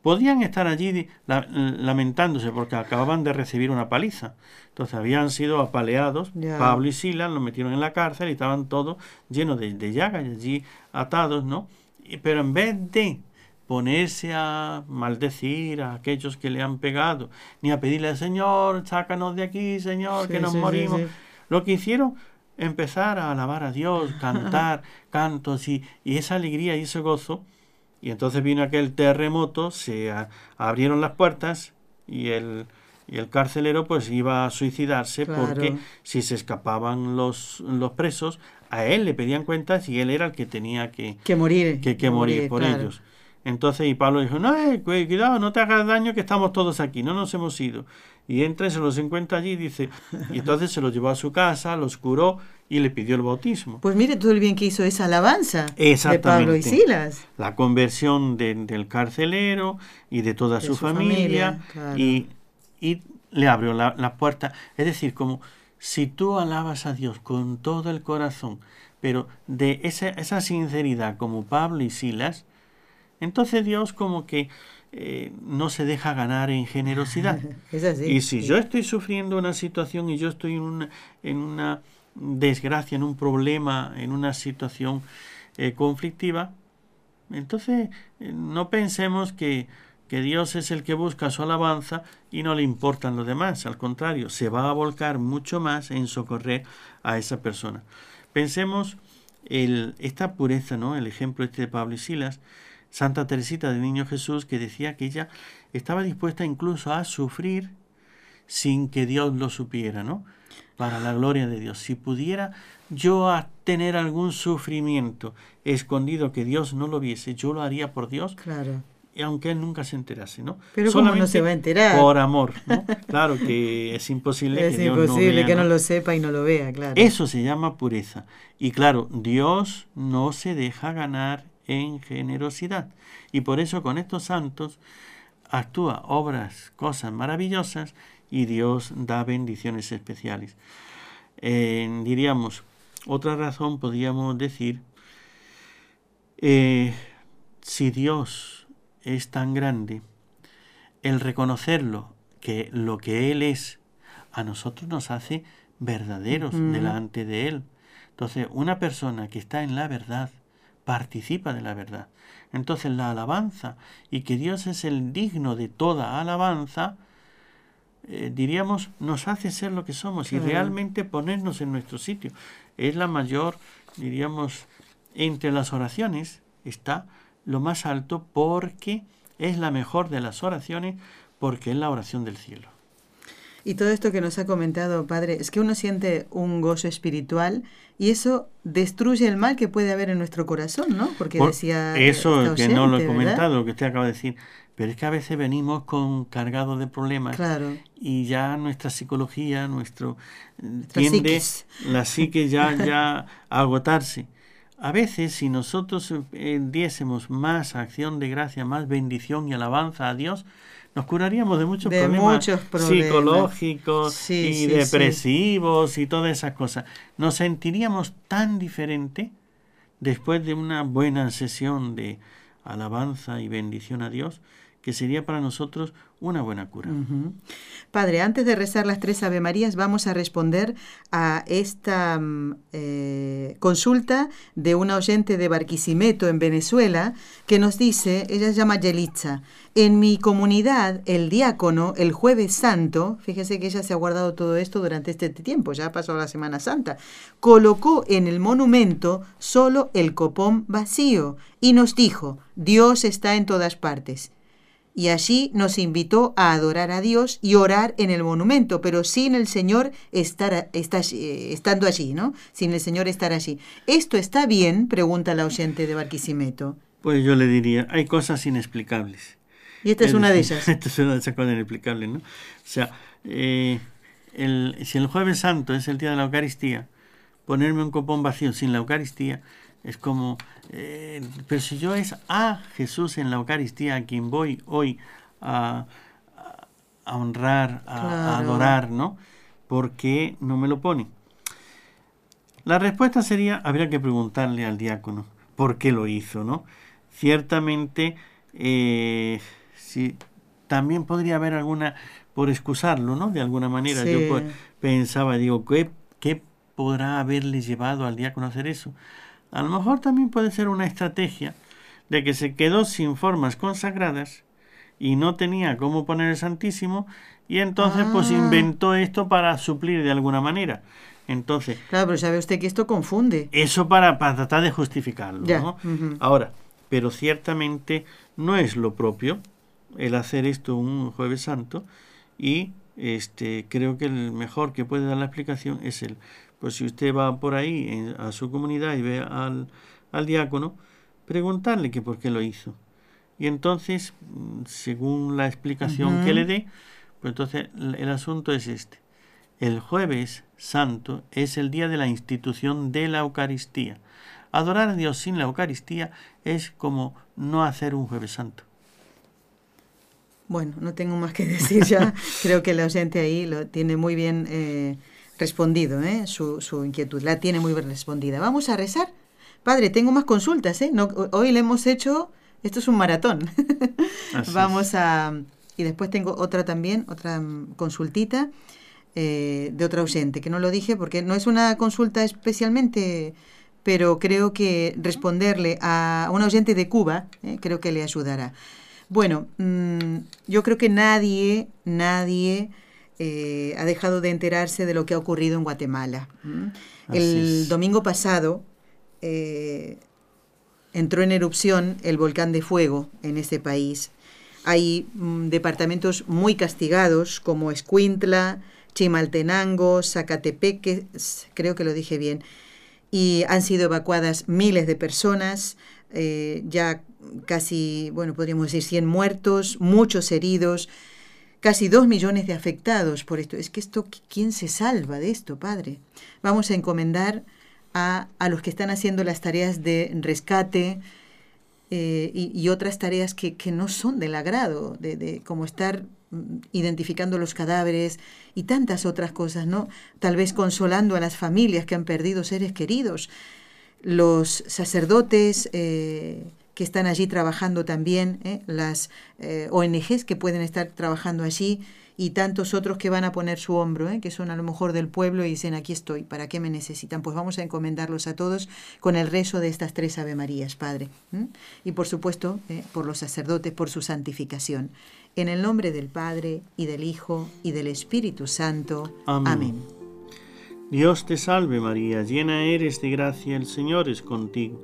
podían estar allí la- lamentándose porque acababan de recibir una paliza. Entonces habían sido apaleados. Pablo y Silas los metieron en la cárcel y estaban todos llenos de, de llagas y allí atados, ¿no? Y- Pero en vez de ponerse a maldecir a aquellos que le han pegado, ni a pedirle al Señor, sácanos de aquí, Señor, Sí, que nos sí, morimos. sí. Lo que hicieron, empezar a alabar a Dios, cantar cantos y, y esa alegría y ese gozo. Y entonces vino aquel terremoto, se a- abrieron las puertas y el, y el carcelero pues iba a suicidarse Claro. porque si se escapaban los, los presos, a él le pedían cuentas y él era el que tenía que, Que morir. que, que morir por claro. ellos. Entonces, y Pablo dijo, no, eh, cu- cuidado, no te hagas daño, que estamos todos aquí, no nos hemos ido. Y entra y se los encuentra allí, dice, y entonces se los llevó a su casa, los curó y le pidió el bautismo. Pues mire todo el bien que hizo esa alabanza de. Pablo y Silas. La conversión de- del carcelero y de toda De su, su familia, familia, claro. y, y le abrió la, la puerta. Es decir, como si tú alabas a Dios con todo el corazón, pero de esa, esa sinceridad como Pablo y Silas, entonces Dios como que eh, no se deja ganar en generosidad. Es así. y si sí. yo estoy sufriendo una situación y yo estoy en una, en una desgracia, en un problema, en una situación eh, conflictiva, entonces eh, no pensemos que, que Dios es el que busca su alabanza y no le importan los demás. Al contrario, se va a volcar mucho más en socorrer a esa persona. Pensemos el, esta pureza, ¿no? El ejemplo este de Pablo y Silas, Santa Teresita del Niño Jesús, que decía que ella estaba dispuesta incluso a sufrir sin que Dios lo supiera, ¿no? Para la gloria de Dios. Si pudiera yo a tener algún sufrimiento escondido que Dios no lo viese, yo lo haría por Dios, Claro. y aunque Él nunca se enterase, ¿no? Pero ¿cómo no se va a enterar? Por amor, ¿no? Claro que es imposible Es que Dios no imposible vea, que no ¿no? lo sepa y no lo vea, claro. Eso se llama pureza. Y claro, Dios no se deja ganar en generosidad. Y por eso con estos santos actúa obras, cosas maravillosas y Dios da bendiciones especiales. Eh, diríamos, otra razón podríamos decir, eh, si Dios es tan grande, el reconocerlo, que lo que Él es, a nosotros nos hace verdaderos delante de Él. Entonces, una persona que está en la verdad participa de la verdad. Entonces, la alabanza y que Dios es el digno de toda alabanza, eh, diríamos, nos hace ser lo que somos y realmente ponernos en nuestro sitio. Es la mayor, diríamos, entre las oraciones está lo más alto porque es la mejor de las oraciones porque es la oración del cielo. Y todo esto que nos ha comentado, Padre, es que uno siente un gozo espiritual y eso destruye el mal que puede haber en nuestro corazón, ¿no? Porque decía... Eso que no lo he comentado, lo que usted acaba de decir, pero es que a veces venimos con cargado de problemas claro. y ya nuestra psicología, nuestro... tiende la psique ya, ya a agotarse. A veces, si nosotros eh, diésemos más acción de gracia, más bendición y alabanza a Dios, nos curaríamos de muchos, problemas, psicológicos y depresivos y todas esas cosas. Nos sentiríamos tan diferente después de una buena sesión de alabanza y bendición a Dios que sería para nosotros una buena cura. Padre, antes de rezar las tres Ave Marías, vamos a responder a esta mm, eh, consulta de una oyente de Barquisimeto, en Venezuela, que nos dice, ella se llama Yelitza, en mi comunidad, el diácono, el jueves santo, fíjese que ella se ha guardado todo esto durante este tiempo, ya pasó la Semana Santa, colocó en el monumento solo el copón vacío y nos dijo, Dios está en todas partes y allí nos invitó a adorar a Dios y orar en el monumento, pero sin el Señor estar, eh, estando allí, ¿no? Sin el Señor estar allí. ¿Esto está bien? Pregunta la oyente de Barquisimeto. Pues yo le diría, hay cosas inexplicables. Y esta es, una de ellas. Esta es una de esas cosas inexplicables, ¿no? O sea, eh, el, si el jueves santo es el día de la Eucaristía, ponerme un copón vacío sin la Eucaristía es como eh, pero si yo es a Jesús en la Eucaristía a quien voy hoy a, a honrar, a, adorar, ¿no? ¿Por qué no me lo pone? La respuesta sería, habría que preguntarle al diácono por qué lo hizo, ¿no? Ciertamente, eh, si, también podría haber alguna, por excusarlo, ¿no? De alguna manera, yo pensaba, digo, ¿qué, ¿qué podrá haberle llevado al diácono a hacer eso? A lo mejor también puede ser una estrategia de que se quedó sin formas consagradas y no tenía cómo poner el Santísimo y entonces pues ah. inventó esto para suplir de alguna manera. Entonces, claro, pero sabe usted que esto confunde. Eso para, para tratar de justificarlo, ¿no? Ahora, pero ciertamente no es lo propio el hacer esto un jueves santo y este creo que el mejor que puede dar la explicación es el pues si usted va por ahí a su comunidad y ve al, al diácono, preguntarle que por qué lo hizo. Y entonces, mm, según la explicación que le dé, pues entonces el asunto es este. El jueves santo es el día de la institución de la Eucaristía. Adorar a Dios sin la Eucaristía es como no hacer un jueves santo. Bueno, no tengo más que decir ya. Creo que la oyente ahí lo tiene muy bien eh, respondido, ¿eh? su, su, inquietud, la tiene muy bien respondida. Vamos a rezar. Padre, tengo más consultas, ¿eh? No, hoy le hemos hecho, esto es un maratón. Vamos a... Y después tengo otra también, otra mm, consultita eh, de otra oyente, que no lo dije porque no es una consulta especialmente, pero creo que responderle a una oyente de Cuba, ¿eh? creo que le ayudará. Bueno, mm, yo creo que nadie, nadie eh, ha dejado de enterarse de lo que ha ocurrido en Guatemala. El domingo pasado eh, entró en erupción el volcán de fuego en ese país. Hay mm, departamentos muy castigados como Escuintla, Chimaltenango, Zacatepeque, creo que lo dije bien, y han sido evacuadas miles de personas, eh, ya casi, bueno, podríamos decir 100 muertos, muchos heridos, casi dos millones de afectados por esto. Es que esto, ¿quién se salva de esto, Padre? Vamos a encomendar a, a los que están haciendo las tareas de rescate eh, y, otras tareas que, que, no son del agrado, de, de como estar mm, identificando los cadáveres y tantas otras cosas, ¿no? Tal vez consolando a las familias que han perdido seres queridos, los sacerdotes eh, que están allí trabajando también, ¿eh? las eh, ONGs que pueden estar trabajando allí y tantos otros que van a poner su hombro, ¿eh? que son a lo mejor del pueblo y dicen, aquí estoy, ¿para qué me necesitan? Pues vamos a encomendarlos a todos con el rezo de estas tres Ave Marías, Padre. Y por supuesto, por los sacerdotes, por su santificación. En el nombre del Padre, y del Hijo, y del Espíritu Santo. Amén. Dios te salve María, llena eres de gracia, el Señor es contigo.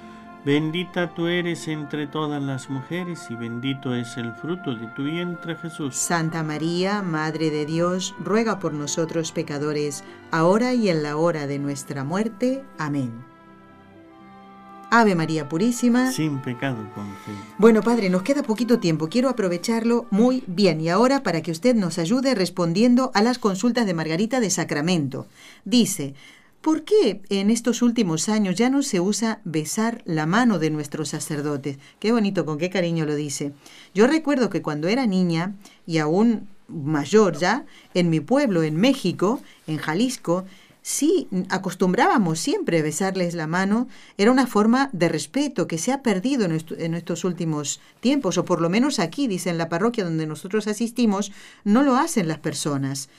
Bendita tú eres entre todas las mujeres y bendito es el fruto de tu vientre Jesús. Santa María, Madre de Dios, ruega por nosotros pecadores, ahora y en la hora de nuestra muerte. Amén. Ave María Purísima. Sin pecado fe. Bueno, Padre, nos queda poquito tiempo. Quiero aprovecharlo muy bien. Y ahora para que usted nos ayude respondiendo a las consultas de Margarita de Sacramento. Dice, ¿Por qué en estos últimos años ya no se usa besar la mano de nuestros sacerdotes? Qué bonito, con qué cariño lo dice. Yo recuerdo que cuando era niña y aún mayor ya, en mi pueblo, en México, en Jalisco, sí acostumbrábamos siempre besarles la mano, era una forma de respeto que se ha perdido en, en, estos últimos tiempos, o por lo menos aquí, dice en la parroquia donde nosotros asistimos, no lo hacen las personas.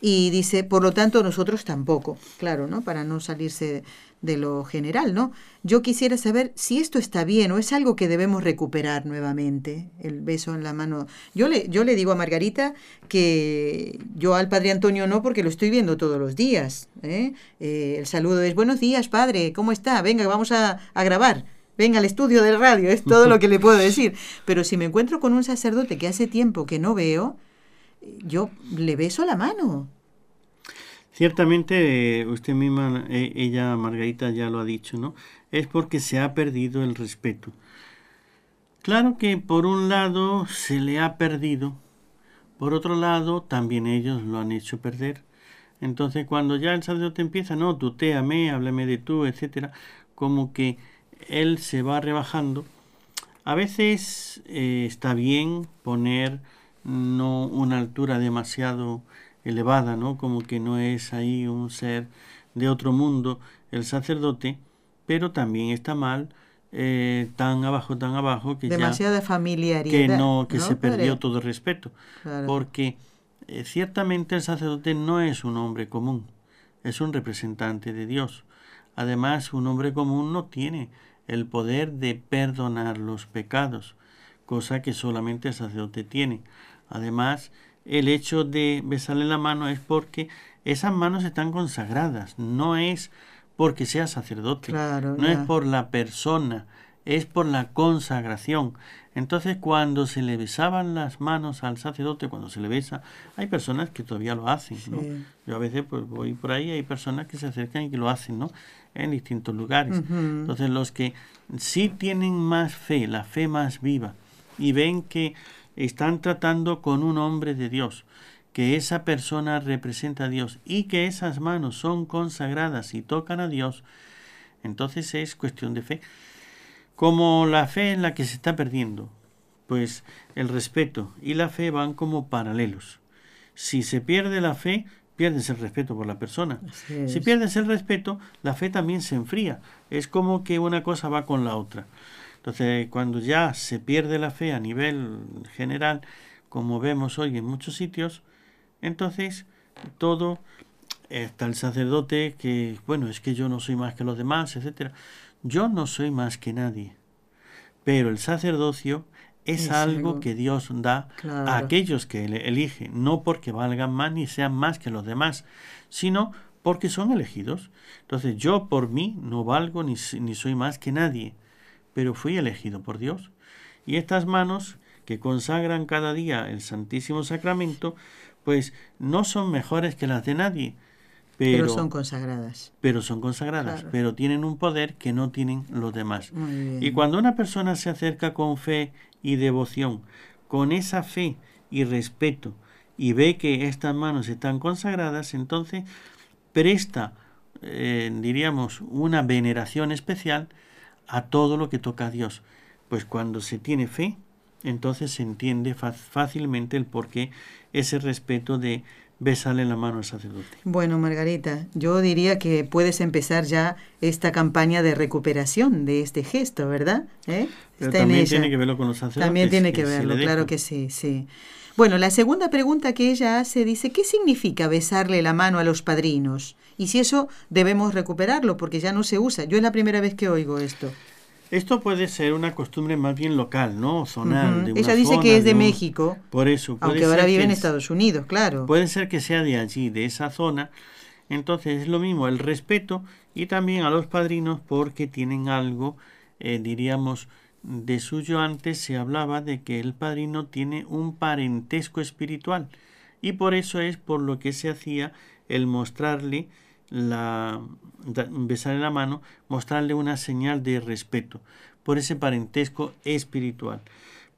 Y dice, por lo tanto, nosotros tampoco, claro, ¿no? Para no salirse de lo general, ¿no? Yo quisiera saber si esto está bien o es algo que debemos recuperar nuevamente, el beso en la mano. Yo le, yo le digo a Margarita que yo al Padre Antonio no, porque lo estoy viendo todos los días. ¿eh? Eh, el saludo es, buenos días, Padre, ¿cómo está? Venga, vamos a, a grabar venga al estudio del radio, es todo lo que le puedo decir. Pero si me encuentro con un sacerdote que hace tiempo que no veo, yo le beso la mano. Ciertamente, eh, usted misma, eh, ella, Margarita, ya lo ha dicho, ¿no? Es porque se ha perdido el respeto. Claro que por un lado se le ha perdido, por otro lado también ellos lo han hecho perder. Entonces cuando ya el sacerdote empieza, no, tutéame, háblame de tú, etcétera, como que él se va rebajando. A veces eh, está bien poner no una altura demasiado elevada, ¿no? Como que no es ahí un ser de otro mundo el sacerdote, pero también está mal eh, tan abajo, tan abajo que demasiada familiaridad que no que se perdió todo respeto, porque eh, ciertamente el sacerdote no es un hombre común, es un representante de Dios. Además, un hombre común no tiene el poder de perdonar los pecados, cosa que solamente el sacerdote tiene. Además, el hecho de besarle la mano es porque esas manos están consagradas, no es porque sea sacerdote, no es por la persona, es por la consagración. Entonces, cuando se le besaban las manos al sacerdote, cuando se le besa, hay personas que todavía lo hacen, ¿no? Yo a veces pues, voy por ahí, hay personas que se acercan y que lo hacen, ¿no? En distintos lugares. Entonces, los que sí tienen más fe, la fe más viva, y ven que están tratando con un hombre de Dios, que esa persona representa a Dios y que esas manos son consagradas y tocan a Dios, entonces es cuestión de fe. Como la fe en la que se está perdiendo, pues el respeto y la fe van como paralelos. Si se pierde la fe, pierdes el respeto por la persona. Si pierdes el respeto, la fe también se enfría. Es como que una cosa va con la otra. Entonces, cuando ya se pierde la fe a nivel general, como vemos hoy en muchos sitios, entonces todo, está el sacerdote que, bueno, es que yo no soy más que los demás, etcétera. Yo no soy más que nadie, pero el sacerdocio es, algo, que Dios da a aquellos que elige, no porque valgan más ni sean más que los demás, sino porque son elegidos. Entonces yo por mí no valgo ni, ni soy más que nadie pero fui elegido por Dios. Y estas manos que consagran cada día el Santísimo Sacramento, pues no son mejores que las de nadie. Pero, son consagradas. Pero son consagradas, pero tienen un poder que no tienen los demás. Y cuando una persona se acerca con fe y devoción, con esa fe y respeto, y ve que estas manos están consagradas, entonces presta, eh, diríamos, una veneración especial a todo lo que toca a Dios. Pues cuando se tiene fe, entonces se entiende fácilmente el por qué ese respeto de besarle la mano al sacerdote. Bueno, Margarita, yo diría que puedes empezar ya esta campaña de recuperación de este gesto, ¿verdad? ¿Eh? también tiene que verlo con los sacerdotes. También tiene que, verlo, claro que sí, sí. Bueno, la segunda pregunta que ella hace dice, ¿qué significa besarle la mano a los padrinos? Y si eso debemos recuperarlo, porque ya no se usa. Yo es la primera vez que oigo esto. Esto puede ser una costumbre más bien local, ¿no? Zonal. Ella dice que es de, México. Por eso. aunque ahora vive en Estados Unidos, claro. Puede ser que sea de allí, de esa zona. Entonces es lo mismo, el respeto y también a los padrinos porque tienen algo, eh, diríamos, de suyo antes se hablaba de que el padrino tiene un parentesco espiritual y por eso es por lo que se hacía el mostrarle la besarle la mano, mostrarle una señal de respeto por ese parentesco espiritual.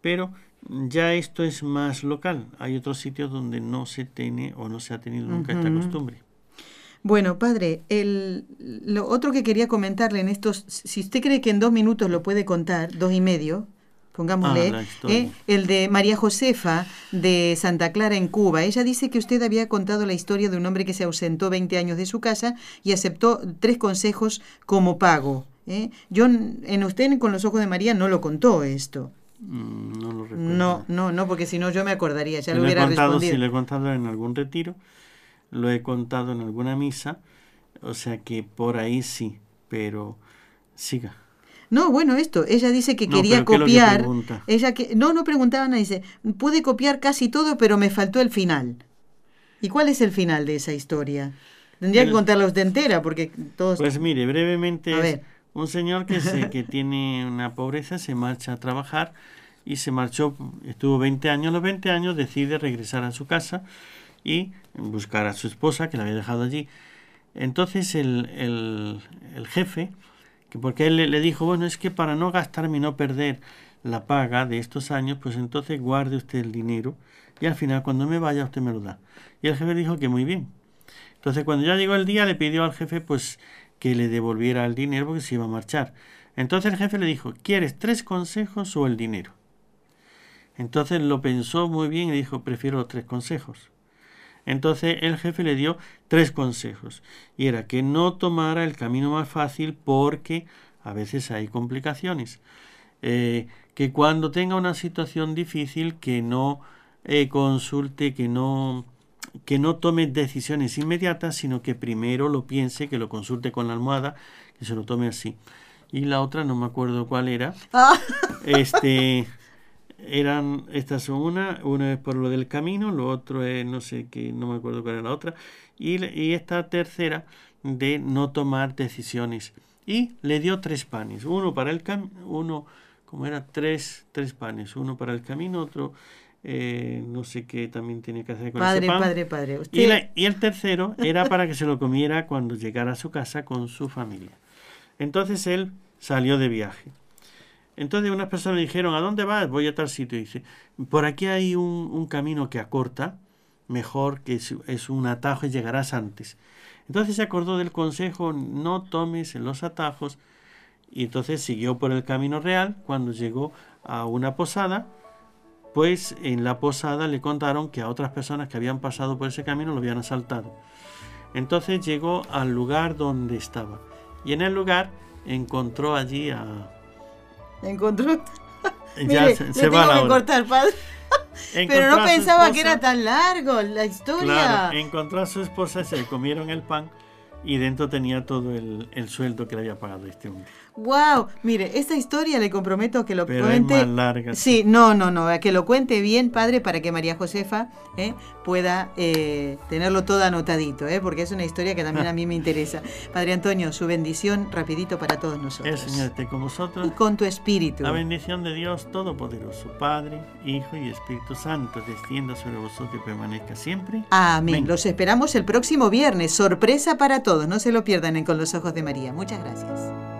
Pero ya esto es más local. Hay otros sitios donde no se tiene o no se ha tenido nunca esta costumbre. Bueno, padre, el, lo otro que quería comentarle en estos, si usted cree que en dos minutos lo puede contar, dos y medio, pongámosle, ah, ¿eh? el de María Josefa de Santa Clara en Cuba. Ella dice que usted había contado la historia de un hombre que se ausentó 20 años de su casa y aceptó tres consejos como pago. ¿eh? Yo en usted con los ojos de María no lo contó esto. Mm, no lo recuerdo. No, no, no, porque si no yo me acordaría, ya lo, hubiera contado, Si lo he contado en algún retiro, lo he contado en alguna misa, o sea que por ahí sí, pero siga. No, bueno, esto, ella dice que quería copiar. ella que no, no preguntaba nada, dice, pude copiar casi todo, pero me faltó el final. ¿Y cuál es el final de esa historia? Tendría que contarla usted entera, porque todos. Pues mire, brevemente un señor que se, que tiene una pobreza, se marcha a trabajar y se marchó, estuvo 20 años, a los 20 años decide regresar a su casa y buscar a su esposa que la había dejado allí. Entonces el, el, el jefe que porque él le, dijo, bueno, es que para no gastarme y no perder la paga de estos años, pues entonces guarde usted el dinero y al final cuando me vaya usted me lo da. Y el jefe dijo que muy bien. Entonces cuando ya llegó el día le pidió al jefe pues que le devolviera el dinero porque se iba a marchar. Entonces el jefe le dijo, ¿quieres tres consejos o el dinero? Entonces lo pensó muy bien y dijo, prefiero los tres consejos. Entonces el jefe le dio tres consejos y era que no tomara el camino más fácil porque a veces hay complicaciones. Eh, que cuando tenga una situación difícil que no eh, consulte, que no que no tome decisiones inmediatas, sino que primero lo piense, que lo consulte con la almohada, que se lo tome así. Y la otra no me acuerdo cuál era. Ah. Este eran, estas son una, una es por lo del camino, lo otro es, no sé qué, no me acuerdo cuál era la otra, y, y esta tercera de no tomar decisiones. Y le dio tres panes, uno para el camino, uno, como era, tres, tres panes, uno para el camino, otro, eh, no sé qué también tiene que hacer con padre, ese pan. Padre, padre, y, y el tercero era para que se lo comiera cuando llegara a su casa con su familia. Entonces él salió de viaje. Entonces unas personas dijeron, ¿a dónde vas? Voy a tal sitio. Y dice, por aquí hay un, camino que acorta, mejor que es, un atajo y llegarás antes. Entonces se acordó del consejo, no tomes los atajos. Y entonces siguió por el camino real. Cuando llegó a una posada, pues en la posada le contaron que a otras personas que habían pasado por ese camino lo habían asaltado. Entonces llegó al lugar donde estaba. Y en el lugar encontró allí a Encontró. ya se, va tengo que cortar, padre. Pero no pensaba que era tan largo la historia. Claro, encontró a su esposa, se comieron el pan y dentro tenía todo el, sueldo que le había pagado este hombre. Wow, mire, esta historia le comprometo a que lo Pero cuente. es más larga. Sí, no, no, no, a que lo cuente bien, padre, para que María Josefa ¿eh? pueda eh, tenerlo todo anotadito, ¿eh? porque es una historia que también a mí me interesa. Padre Antonio, su bendición rapidito para todos El nosotros. Señor esté con vosotros. Y con tu espíritu. La bendición de Dios Todopoderoso, Padre, Hijo y Espíritu Santo, descienda sobre vosotros y permanezca siempre. Amén. Los esperamos el próximo viernes. Sorpresa para todos. No se lo pierdan en Con los Ojos de María. Muchas gracias.